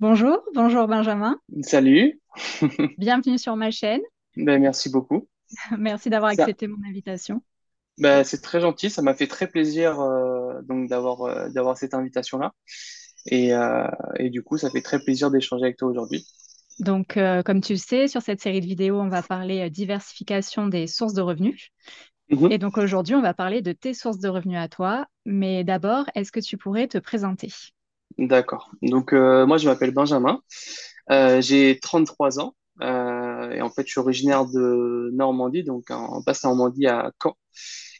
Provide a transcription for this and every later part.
Bonjour, bonjour Benjamin. Salut, Bienvenue sur ma chaîne. ben, merci beaucoup. Merci d'avoir accepté mon invitation. ben, c'est très gentil, ça m'a fait très plaisir euh, donc d'avoir euh, d'avoir cette invitation-là. Et, euh, et du coup, ça fait très plaisir d'échanger avec toi aujourd'hui. Donc, comme tu le sais, sur cette série de vidéos, on va parler diversification des sources de revenus. Mhm. Et donc aujourd'hui, on va parler de tes sources de revenus à toi. Mais d'abord, est-ce que tu pourrais te présenter? D'accord. Donc euh, moi, je m'appelle Benjamin, Euh, j'ai 33 ans euh, et en fait, je suis originaire de Normandie, donc en Basse-Normandie à Caen.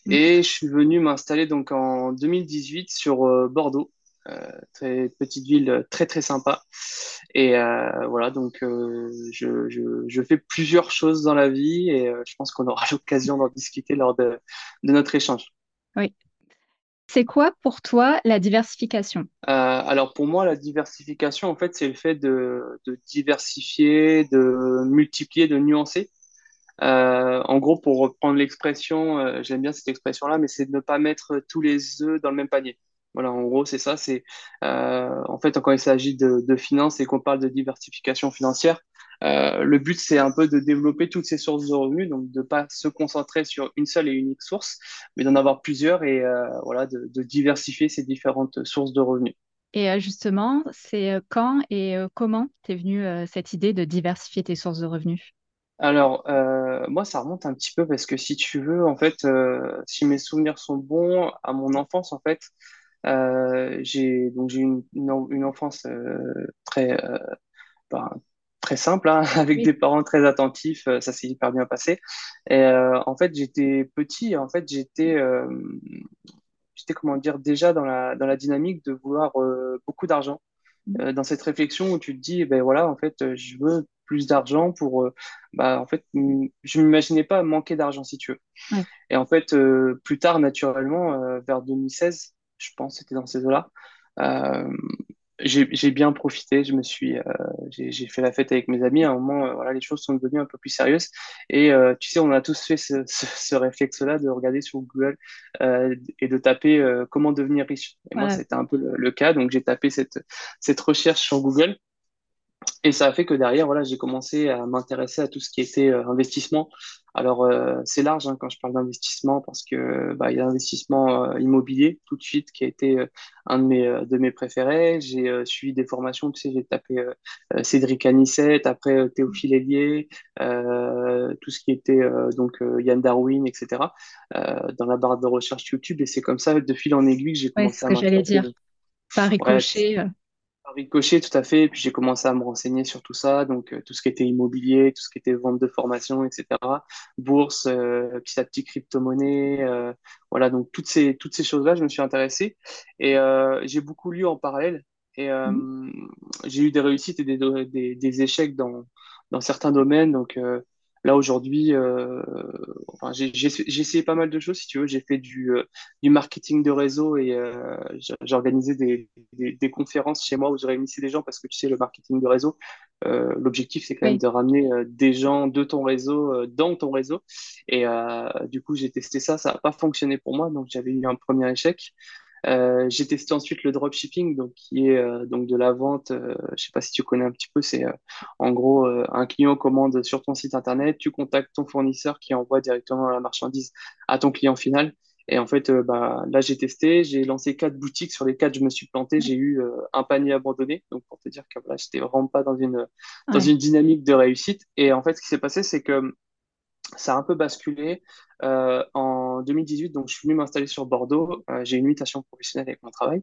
Mhm. Et je suis venu m'installer donc en 2018 sur euh, Bordeaux, euh, très petite ville euh, très très sympa. Et euh, voilà, donc euh, je, je, je fais plusieurs choses dans la vie et je pense qu'on aura l'occasion d'en discuter lors de, de notre échange. Oui. C'est quoi pour toi la diversification? Euh, alors pour moi, la diversification, en fait, c'est le fait de, diversifier, de multiplier, de nuancer. Euh, en gros, pour reprendre l'expression, euh, j'aime bien cette expression-là, mais c'est de ne pas mettre tous les œufs dans le même panier. Voilà, en gros, c'est ça. C'est en fait quand il s'agit de, de finances et qu'on parle de diversification financière, euh, le but c'est un peu de développer toutes ces sources de revenus, donc de pas se concentrer sur une seule et unique source, mais d'en avoir plusieurs et euh, voilà, de, de diversifier ces différentes sources de revenus. Et euh, justement, c'est quand et comment t'es venue cette idée de diversifier tes sources de revenus? Alors, euh, moi, ça remonte un petit peu parce que si tu veux, en fait, euh, si mes souvenirs sont bons, à mon enfance, en fait, euh, j'ai donc j'ai eu une, une, en- une enfance très ben, très simple, hein, avec Oui. des parents très attentifs, euh, ça s'est hyper bien passé. Et euh, en fait, j'étais petit, en fait, j'étais euh, j'étais comment dire déjà dans la dans la dynamique de vouloir euh, beaucoup d'argent euh, dans cette réflexion où tu te dis, eh ben voilà, en fait, je veux plus d'argent pour, euh, bah, en fait, je m'imaginais pas manquer d'argent si tu veux. Ouais. Et en fait, plus tard, naturellement, vers 2016, je pense, c'était dans ces eaux-là, euh, j'ai, bien profité, je me suis, euh, j'ai, fait la fête avec mes amis. À un moment, euh, voilà, les choses sont devenues un peu plus sérieuses. Et euh, tu sais, on a tous fait ce, ce, ce réflexe-là de regarder sur Google euh, et de taper euh, comment devenir riche. Et moi, c'était un peu le, le cas. Donc, j'ai tapé cette, cette recherche sur Google. Et ça a fait que derrière, voilà, j'ai commencé à m'intéresser à tout ce qui était euh, investissement. Alors, euh, c'est large hein, quand je parle d'investissement parce que bah, il y a l'investissement euh, immobilier tout de suite qui a été euh, un de mes, de mes préférés. J'ai suivi des formations, tu sais, j'ai tapé Cédric Anissette, après Théophile Hélier, euh, tout ce qui était euh, donc Yann Darwin, etc. euh, dans la barre de recherche YouTube. Et c'est comme ça, de fil en aiguille, que j'ai Ouais, c'est ce commencé à que j'allais dire. Par ouais, ricochet. par ricochet, tout à fait. Et puis j'ai commencé à me renseigner sur tout ça, donc euh, tout ce qui était immobilier, tout ce qui était vente de formation, etc. Bourse, euh, petit à petit crypto-monnaie, euh, voilà. Donc toutes ces toutes ces choses-là, je me suis intéressé et euh, j'ai beaucoup lu en parallèle. Et Mhm. j'ai eu des réussites et des, des, des échecs dans dans certains domaines. Donc là aujourd'hui, euh, enfin j'ai essayé pas mal de choses. Si tu veux, j'ai fait du euh, du marketing de réseau et euh, j'ai organisé des, des, des conférences chez moi où je réunissais des gens parce que tu sais, le marketing de réseau, l'objectif, c'est quand même de ramener des gens de ton réseau dans ton réseau. Et du coup, j'ai testé ça, ça n'a pas fonctionné pour moi, donc j'avais eu un premier échec. Euh, j'ai testé ensuite le dropshipping, donc qui est euh, donc de la vente. Euh, je sais pas si tu connais un petit peu. C'est en gros un client commande sur ton site internet, tu contactes ton fournisseur qui envoie directement la marchandise à ton client final. Et en fait, euh, bah, là j'ai testé, j'ai lancé quatre boutiques. Sur les quatre, je me suis planté. J'ai eu euh, un panier abandonné. Donc pour te dire que voilà, j'étais vraiment pas dans une dans Ouais. une dynamique de réussite. Et en fait, ce qui s'est passé, c'est que ça a un peu basculé euh, en 2018. Donc, je suis venu m'installer sur Bordeaux. Euh, j'ai une mutation professionnelle avec mon travail.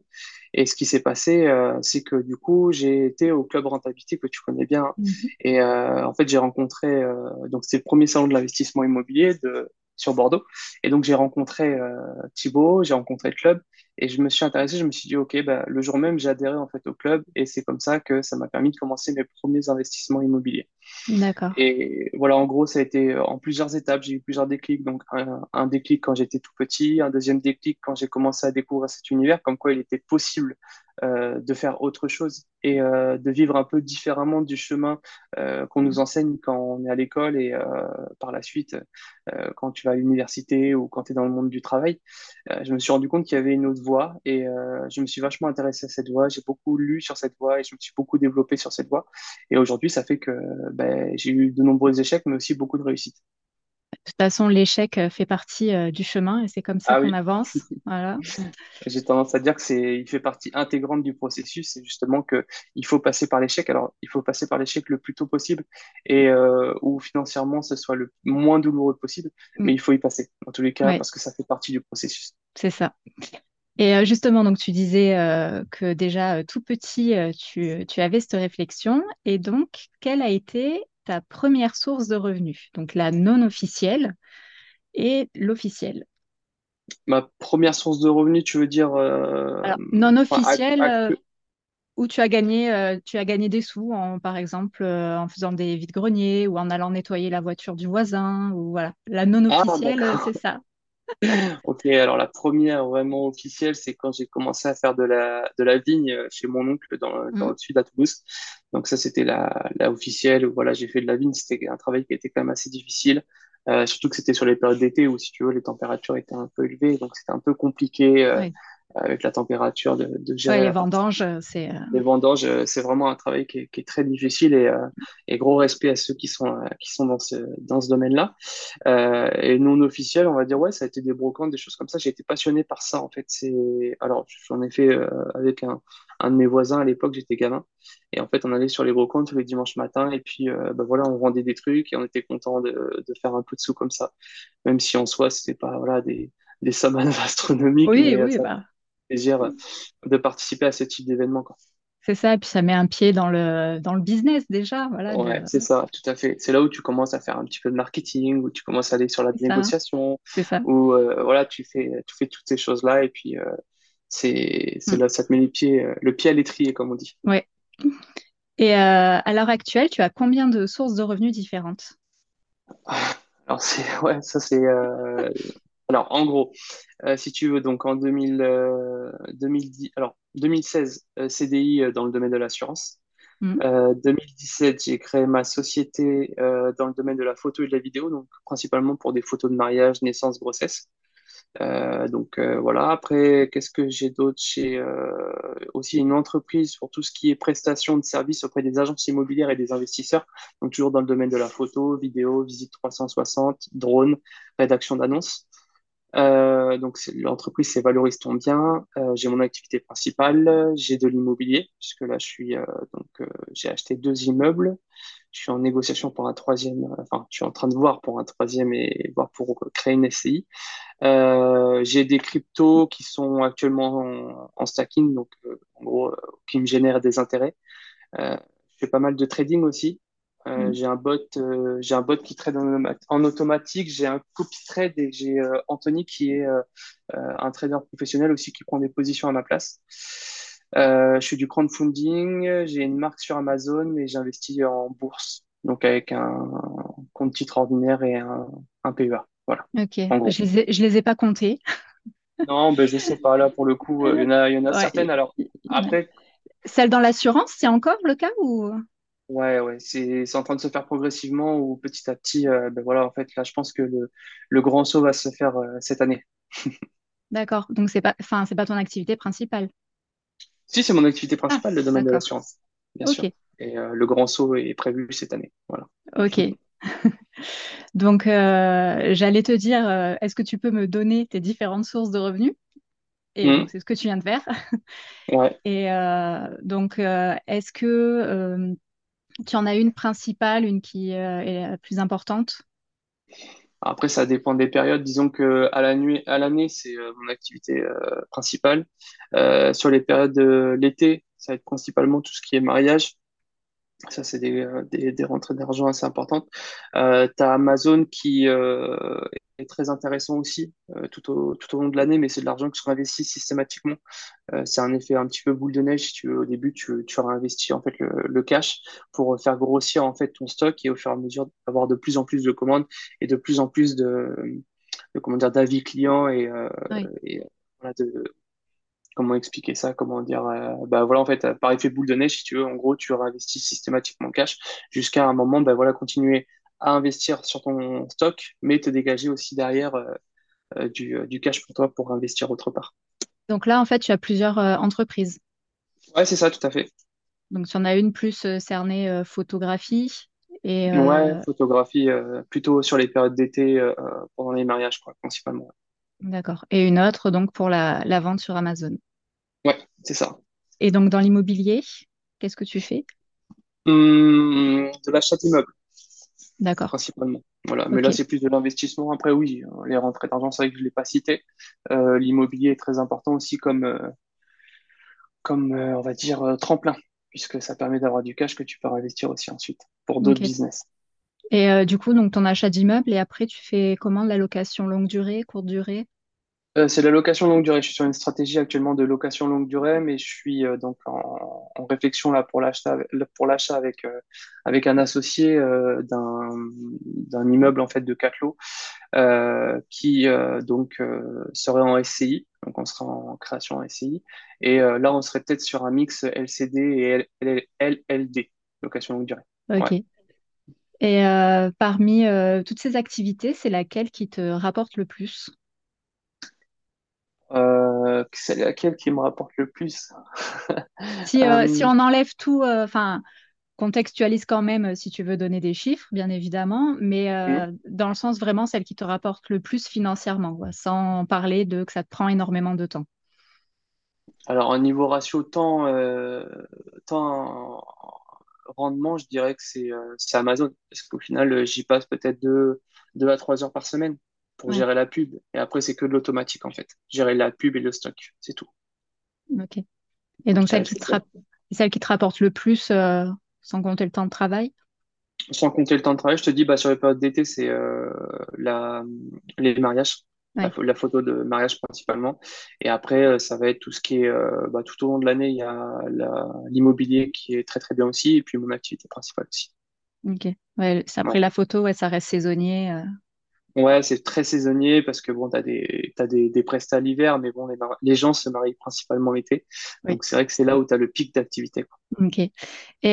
Et ce qui s'est passé, euh, c'est que du coup, j'ai été au club rentabilité que tu connais bien. Mhm. Et euh, en fait, j'ai rencontré, euh, donc c'est le premier salon de l'investissement immobilier de, sur Bordeaux. Et donc, j'ai rencontré euh, Thibaut, j'ai rencontré le club. Et je me suis intéressé, je me suis dit, OK, bah, le jour même, j'ai adhéré en fait au club. Et c'est comme ça que ça m'a permis de commencer mes premiers investissements immobiliers. D'accord. Et voilà, en gros, ça a été euh, en plusieurs étapes. J'ai eu plusieurs déclics. Donc, un, un déclic quand j'étais tout petit, un deuxième déclic quand j'ai commencé à découvrir cet univers, comme quoi il était possible euh, de faire autre chose et euh, de vivre un peu différemment du chemin euh, qu'on nous enseigne quand on est à l'école et par la suite quand tu vas à l'université ou quand tu es dans le monde du travail. je me suis rendu compte qu'il y avait une autre voie et je me suis vachement intéressé à cette voie. J'ai beaucoup lu sur cette voie et je me suis beaucoup développé sur cette voie. Et aujourd'hui, ça fait que ben, j'ai eu de nombreux échecs, mais aussi beaucoup de réussites. De toute façon, l'échec euh, fait partie euh, du chemin et c'est comme ça Ah qu'on oui, avance. Voilà. j'ai tendance à dire que c'est, il fait partie intégrante du processus. C'est justement que il faut passer par l'échec. Alors, il faut passer par l'échec le plus tôt possible et euh, où financièrement ce soit le moins douloureux possible, Mm. mais il faut y passer dans tous les cas Ouais, parce que ça fait partie du processus. c'est ça. Et justement, donc tu disais euh, que déjà tout petit, tu, tu avais cette réflexion. Et donc, quelle a été ta première source de revenus? Donc la non officielle et l'officielle. Ma première source de revenus, tu veux dire, euh, Alors, non officielle, euh, où tu as gagné, euh, tu as gagné des sous, en, par exemple, en faisant des vides-greniers ou en allant nettoyer la voiture du voisin. Ou voilà. La non ah, officielle, c'est ça. Ok, alors la première vraiment officielle, c'est quand j'ai commencé à faire de la, de la vigne euh, chez mon oncle dans, le- dans Mm. le sud à Toulouse. Donc ça, c'était la, la officielle où voilà, j'ai fait de la vigne. C'était un travail qui était quand même assez difficile, euh, surtout que c'était sur les périodes d'été où, si tu veux, les températures étaient un peu élevées. Donc c'était un peu compliqué euh, Oui. Avec la température de, de Ouais, gérer les la partie vendanges, c'est. euh, les vendanges, euh, c'est vraiment un travail qui est, qui est très difficile et, euh, et gros respect à ceux qui sont, euh, qui sont dans ce, dans ce domaine-là. Euh, et non officiel, on va dire, ouais, ça a été des brocantes, des choses comme ça. J'ai été passionné par ça, en fait. C'est, alors, j'en ai fait euh, avec un, un de mes voisins à l'époque, j'étais gamin. Et en fait, on allait sur les brocantes tous les dimanches matins et puis, euh, bah, voilà, on vendait des trucs et on était content de, de faire un peu de sous comme ça. Même si en soi, c'était pas, voilà, des, des sommes astronomiques, Oui, mais oui, ça bah, plaisir de participer à ce type d'événement, c'est ça. Et puis ça met un pied dans le, dans le business déjà. Voilà, de, Ouais, c'est ça, tout à fait. C'est là où tu commences à faire un petit peu de marketing, où tu commences à aller sur la négociation, C'est ça. où euh, voilà, tu fais, tu fais toutes ces choses-là et puis euh, c'est, Mm. là, ça te met les pieds, euh, le pied à l'étrier, comme on dit. Ouais. Et euh, à l'heure actuelle, tu as combien de sources de revenus différentes? Alors c'est, ouais, ça c'est. Alors en gros, euh, si tu veux, donc en 2000, euh, 2010, alors 2016, euh, CDI dans le domaine de l'assurance. Mm. Euh, 2017, j'ai créé ma société dans le domaine de la photo et de la vidéo, donc principalement pour des photos de mariage, naissance, grossesse. Donc voilà. Après, qu'est-ce que j'ai d'autre? J'ai aussi une entreprise pour tout ce qui est prestation de services auprès des agences immobilières et des investisseurs. Donc toujours dans le domaine de la photo, vidéo, visite 360, drone, rédaction d'annonces. Euh, donc l'entreprise c'est Valorise ton bien. Euh, j'ai mon activité principale, j'ai de l'immobilier puisque là je suis euh, donc euh, j'ai acheté deux immeubles. Je suis en négociation pour un troisième. euh, Enfin, je suis en train de voir pour un troisième et voir pour créer une SCI. Euh, j'ai des cryptos qui sont actuellement en, stacking, donc en gros qui me génèrent des intérêts. Je fais pas mal de trading aussi. Euh, Mm. j'ai un bot, euh, j'ai un bot qui trade en, automa- en automatique. J'ai un copy trade et j'ai euh, Anthony qui est un trader professionnel aussi qui prend des positions à ma place. Je fais du crowdfunding. J'ai une marque sur Amazon et j'investis en bourse, donc avec un compte titre ordinaire et un, un PEA. Voilà, Ok. Je les ai, je les ai pas comptés. Non, ben je sais pas. Là, pour le coup, il y en a, il y en a Ouais. certaines. Alors après, Celle dans l'assurance, c'est encore le cas ou... Ouais, ouais, c'est c'est en train de se faire progressivement ou petit à petit. euh, ben voilà, en fait, là, je pense que le, le grand saut va se faire euh, cette année. D'accord. Donc c'est pas, enfin, c'est pas ton activité principale? Si, c'est mon activité Ah, principale, le domaine de d'accord. l'assurance, bien sûr. Ok. Et euh, le grand saut est prévu cette année. Voilà. Ok. Donc euh, j'allais te dire, euh, est-ce que tu peux me donner tes différentes sources de revenus? Et donc c'est ce que tu viens de faire. Ouais. Et euh, donc euh, est-ce que tu en as une principale, une qui euh, est la plus importante? Après, ça dépend des périodes. Disons que à la nuit, à l'année, c'est euh, mon activité euh, principale. Sur les périodes de l'été, ça va être principalement tout ce qui est mariage. Ça, c'est des, euh, des, des rentrées d'argent assez importantes. Euh, tu as Amazon qui euh, est très intéressant aussi euh, tout au, tout au long de l'année, mais c'est de l'argent qui se réinvestit systématiquement. Euh, c'est un effet un petit peu boule de neige. Si tu veux, au début, tu, tu réinvestis en fait le, le cash pour faire grossir en fait ton stock et au fur et à mesure d'avoir de plus en plus de commandes et de plus en plus de, de comment dire d'avis clients et, euh, Oui. et voilà, de, comment expliquer ça, comment dire, euh, bah voilà, en fait, par effet boule de neige, si tu veux, en gros, tu réinvestis systématiquement cash jusqu'à un moment, bah voilà, continuer à investir sur ton stock, mais te dégager aussi derrière euh, euh, du, du cash pour toi pour investir autre part. Donc là, en fait, tu as plusieurs entreprises. Ouais, c'est ça, tout à fait. Donc, tu en as une plus cernée photographie et Ouais, photographie plutôt sur les périodes d'été pendant les mariages, quoi, principalement. D'accord. Et une autre, donc, pour la, la vente sur Amazon. Ouais, c'est ça. Et donc, dans l'immobilier, qu'est-ce que tu fais? Hum, de l'achat d'immeubles, D'accord. principalement. Voilà. Mais là, c'est plus de l'investissement. Après, oui, euh, les rentrées d'argent, c'est vrai que je ne l'ai pas cité. Euh, l'immobilier est très important aussi comme, euh, comme euh, on va dire, tremplin, puisque ça permet d'avoir du cash que tu peux investir aussi ensuite pour d'autres business. Et du coup, donc, ton achat d'immeuble et après, tu fais comment? De la location longue durée, courte durée? Euh, c'est la location longue durée. Je suis sur une stratégie actuellement de location longue durée, mais je suis euh, donc en, en réflexion là pour l'achat pour l'achat avec euh, avec un associé d'un d'un immeuble en fait de quatre lots qui donc serait en SCI. Donc on sera en création en SCI et là on serait peut-être sur un mix LCD et LLD, location longue durée. Ouais. Ok. Et parmi toutes ces activités, c'est laquelle qui te rapporte le plus? Euh, c'est laquelle qui me rapporte le plus? Si, euh, si Euh, on enlève tout, euh, enfin, contextualise quand même si tu veux donner des chiffres, bien évidemment, mais euh, dans le sens vraiment celle qui te rapporte le plus financièrement, quoi, sans parler de que ça te prend énormément de temps. Alors, au niveau ratio temps, temps rendement, je dirais que c'est Amazon. Parce qu'au final, j'y passe peut-être deux, deux à trois heures par semaine pour Ouais, gérer la pub. Et après, c'est que de l'automatique, en fait. Gérer la pub et le stock, c'est tout. ok. Et Donc, celle qui te, ça. rap- celle qui te rapporte le plus, euh, sans compter le temps de travail? Sans compter le temps de travail, je te dis, bah, sur les périodes d'été, c'est euh, la, les mariages. La, Ouais, pho- la photo de mariage principalement. Et après, euh, ça va être tout ce qui est, euh, bah, tout au long de l'année, il y a l'immobilier qui est très très bien aussi, et puis mon activité principale aussi. ok. Ouais, c'est Ouais. après la photo, ouais, ça reste saisonnier. euh, Ouais, c'est très saisonnier parce que bon, t'as des, t'as des, des prestats l'hiver, mais bon, les, mar- les gens se marient principalement l'été. oui, Donc, c'est vrai que c'est là où t'as le pic d'activité, quoi. ok. Et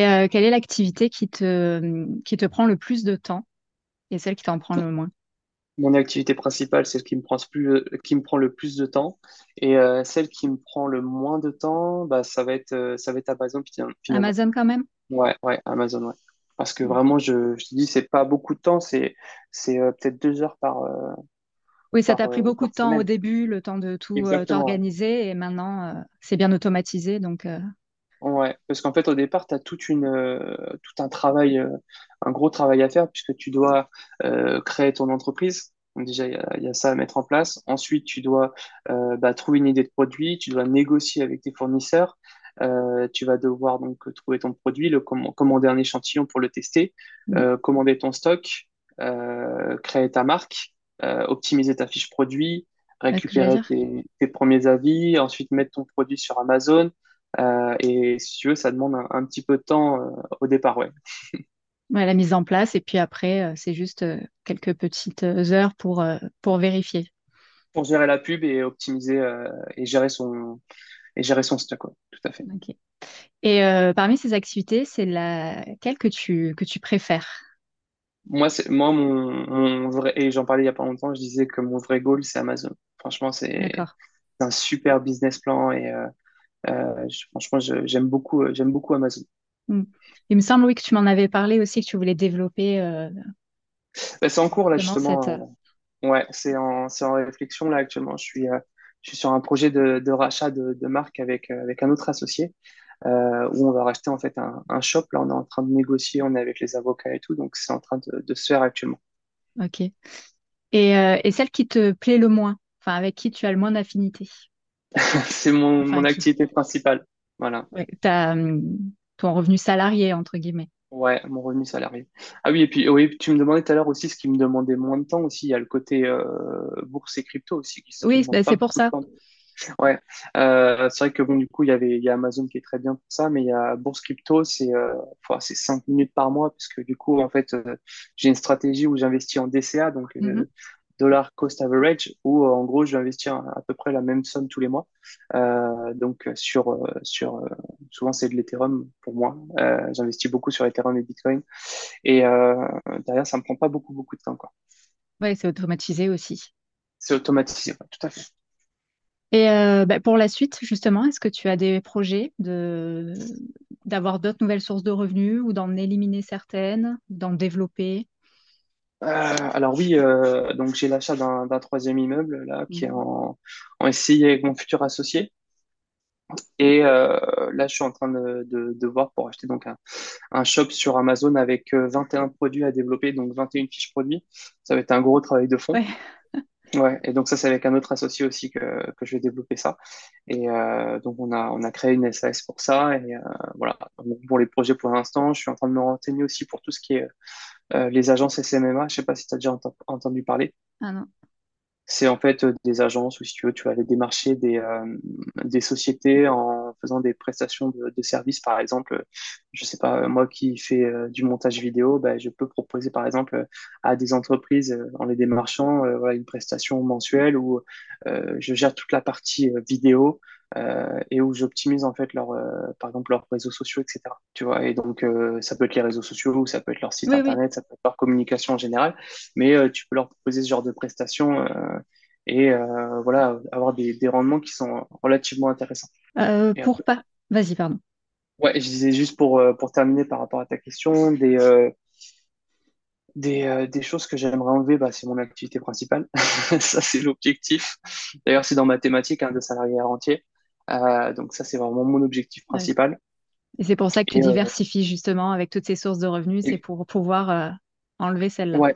euh, quelle est l'activité qui te, qui te prend le plus de temps et celle qui t'en prend le moins? Mon activité principale, c'est ce qui me prend plus, qui me prend le plus de temps. Et euh, celle qui me prend le moins de temps, bah, ça va être, euh, ça va être Amazon, finalement. Amazon quand même? Ouais, ouais, Amazon, ouais. Parce que vraiment, je, je te dis, c'est pas beaucoup de temps, c'est, euh, peut-être deux heures par, euh, Oui, ça t'a pris euh, beaucoup de temps au début, le temps de tout euh, t'organiser, et maintenant euh, c'est bien automatisé, donc euh, Ouais, parce qu'en fait, au départ, tu as toute une, tout un travail, un gros travail à faire, puisque tu dois créer ton entreprise. Donc déjà, il y a, il y a ça à mettre en place. Ensuite, tu dois bah, trouver une idée de produit, tu dois négocier avec tes fournisseurs. Euh, tu vas devoir donc trouver ton produit, le comm- commander un échantillon pour le tester, mm, euh, commander ton stock, euh, créer ta marque, optimiser ta fiche produit, récupérer tes, tes premiers avis, ensuite mettre ton produit sur Amazon et si tu veux, ça demande un, un petit peu de temps au départ, ouais. Ouais, la mise en place, et puis après, c'est juste quelques petites heures pour, pour vérifier. Pour gérer la pub et optimiser et gérer son et gérer son stock, ouais, tout à fait. Et euh, parmi ces activités, c'est laquelle que tu, que tu préfères? Moi, c'est moi mon, mon vrai et j'en parlais il y a pas longtemps, je disais que mon vrai goal c'est Amazon. Franchement, c'est un super business plan et euh, euh, je- franchement, je- j'aime beaucoup j'aime beaucoup Amazon. Mm. Il me semble, oui, que tu m'en avais parlé aussi, que tu voulais développer Bah, c'est en cours là justement cette... ouais, c'est en c'est en réflexion là actuellement. Je suis je suis sur un projet de, de rachat de, de marque avec euh, avec un autre associé. euh, où on va racheter en fait un, un shop. Là, on est en train de négocier, on est avec les avocats et tout, donc c'est en train de, de se faire actuellement. Ok. Et, euh, et celle qui te plaît le moins, enfin avec qui tu as le moins d'affinité, C'est mon, enfin mon qui, activité principale. Voilà. ouais, hum, ton revenu salarié, entre guillemets. Ouais, mon revenu salarié. Ah oui, et puis oui, tu me demandais tout à l'heure aussi ce qui me demandait moins de temps aussi. Il y a le côté euh, bourse et crypto aussi qui, qui Oui, pas c'est pour ça. Ouais, euh, c'est vrai que bon, du coup, il y avait, il y a Amazon qui est très bien pour ça, mais il y a Bourse Crypto, c'est euh, enfin, c'est cinq minutes par mois, parce que du coup, en fait, euh, j'ai une stratégie où j'investis en DCA, donc Mhm. euh, dollar cost average, où en gros, je vais investir à peu près la même somme tous les mois. donc sur sur souvent c'est de l'Ethereum pour moi. j'investis beaucoup sur Ethereum et Bitcoin, et derrière ça me prend pas beaucoup beaucoup de temps quoi. Ouais, c'est automatisé aussi. C'est automatisé, tout à fait. Et euh, bah, pour la suite, justement, est-ce que tu as des projets de d'avoir d'autres nouvelles sources de revenus ou d'en éliminer certaines, d'en développer? Euh, alors oui, euh, donc j'ai l'achat d'un troisième immeuble là qui est mmh. en, en SCI avec mon futur associé. Et là, je suis en train de, de, voir pour acheter donc un, un, shop sur Amazon avec 21 produits à développer, donc 21 fiches produits. Ça va être un gros travail de fond. Ouais, et donc ça, c'est avec un autre associé aussi que, que je vais développer ça. Et euh, donc, on a, on a créé une SAS pour ça. Et euh, voilà, pour les projets pour l'instant, je suis en train de me renseigner aussi pour tout ce qui est euh, les agences SMMA. Je sais pas si tu as déjà entendu parler. Ah non. C'est en fait euh, des agences où, si tu veux, tu vas aller démarcher des, euh, des sociétés en faisant des prestations de, services. Par exemple, je sais pas, moi qui fais euh, du montage vidéo, ben, je peux proposer, par exemple, à des entreprises, en les démarchant, une prestation mensuelle où je gère toute la partie vidéo euh, et où j'optimise en fait leur, euh, par exemple leurs réseaux sociaux, etc. Tu vois, et donc euh, ça peut être les réseaux sociaux, ou ça peut être leur site internet, ça peut être leur communication en général, mais tu peux leur proposer ce genre de prestations et voilà avoir des, des, rendements qui sont relativement intéressants. pour pas, vas-y, pardon. Ouais, je disais juste pour, pour terminer par rapport à ta question, des, des, des, choses que j'aimerais enlever, bah, c'est mon activité principale. ça, c'est l'objectif. D'ailleurs, c'est dans ma thématique hein, de salarié à rentier. Euh, donc ça, c'est vraiment mon objectif principal. Et c'est pour ça que tu euh, diversifies justement avec toutes ces sources de revenus, c'est pour pouvoir euh, enlever celle-là. Ouais,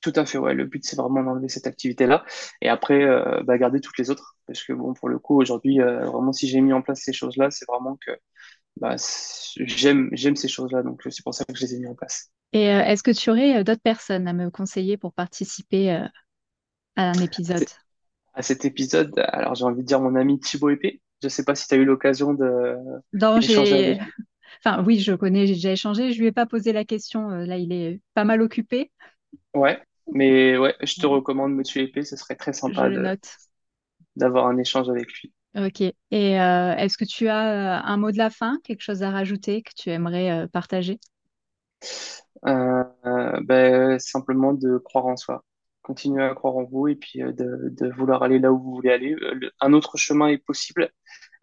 tout à fait. Ouais. Le but, c'est vraiment d'enlever cette activité-là et après, bah, garder toutes les autres. Parce que bon, pour le coup, aujourd'hui, vraiment, si j'ai mis en place ces choses-là, c'est vraiment que bah, j'aime, ces choses-là. Donc c'est pour ça que je les ai mis en place. Et est-ce que tu aurais d'autres personnes à me conseiller pour participer à un épisode? À cet épisode, alors j'ai envie de dire mon ami Thibaut Épée. Je ne sais pas si tu as eu l'occasion de. Non, j'ai. Enfin, oui, je connais, j'ai déjà échangé. Je lui ai pas posé la question. Euh, là, il est pas mal occupé. Ouais, mais ouais, je te recommande Monsieur Épée. Ce serait très sympa d'avoir un échange avec lui. Ok. Et euh, est-ce que tu as euh, un mot de la fin, quelque chose à rajouter que tu aimerais partager? Ben, Simplement de croire en soi continuer à croire en vous et puis de, de, vouloir aller là où vous voulez aller. un autre chemin est possible.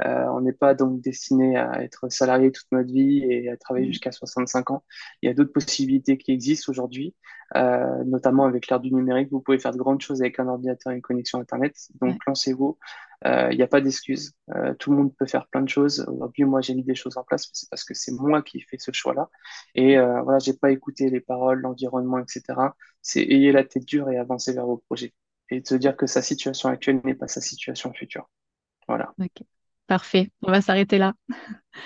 Euh, on n'est pas donc destiné à être salarié toute notre vie et à travailler mmh. jusqu'à 65 ans. Il y a d'autres possibilités qui existent aujourd'hui, euh, notamment avec l'ère du numérique. Vous pouvez faire de grandes choses avec un ordinateur et une connexion Internet. Donc lancez-vous. Euh, il n'y a pas d'excuses. tout le monde peut faire plein de choses. Aujourd'hui, moi, j'ai mis des choses en place, c'est parce que c'est moi qui ai fait ce choix-là. Et voilà, j'ai pas écouté les paroles, l'environnement, etc. C'est ayez la tête dure et avancer vers vos projets. Et de se dire que sa situation actuelle n'est pas sa situation future. Voilà. Parfait, on va s'arrêter là.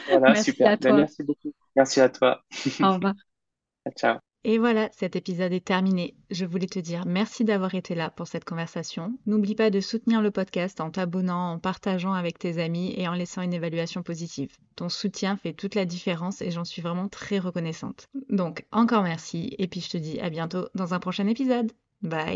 Voilà, merci super. À ben, toi. merci beaucoup. Merci à toi. Au revoir. Ciao. Et voilà, cet épisode est terminé. Je voulais te dire merci d'avoir été là pour cette conversation. N'oublie pas de soutenir le podcast en t'abonnant, en partageant avec tes amis et en laissant une évaluation positive. Ton soutien fait toute la différence et j'en suis vraiment très reconnaissante. Donc, encore merci et puis je te dis à bientôt dans un prochain épisode. Bye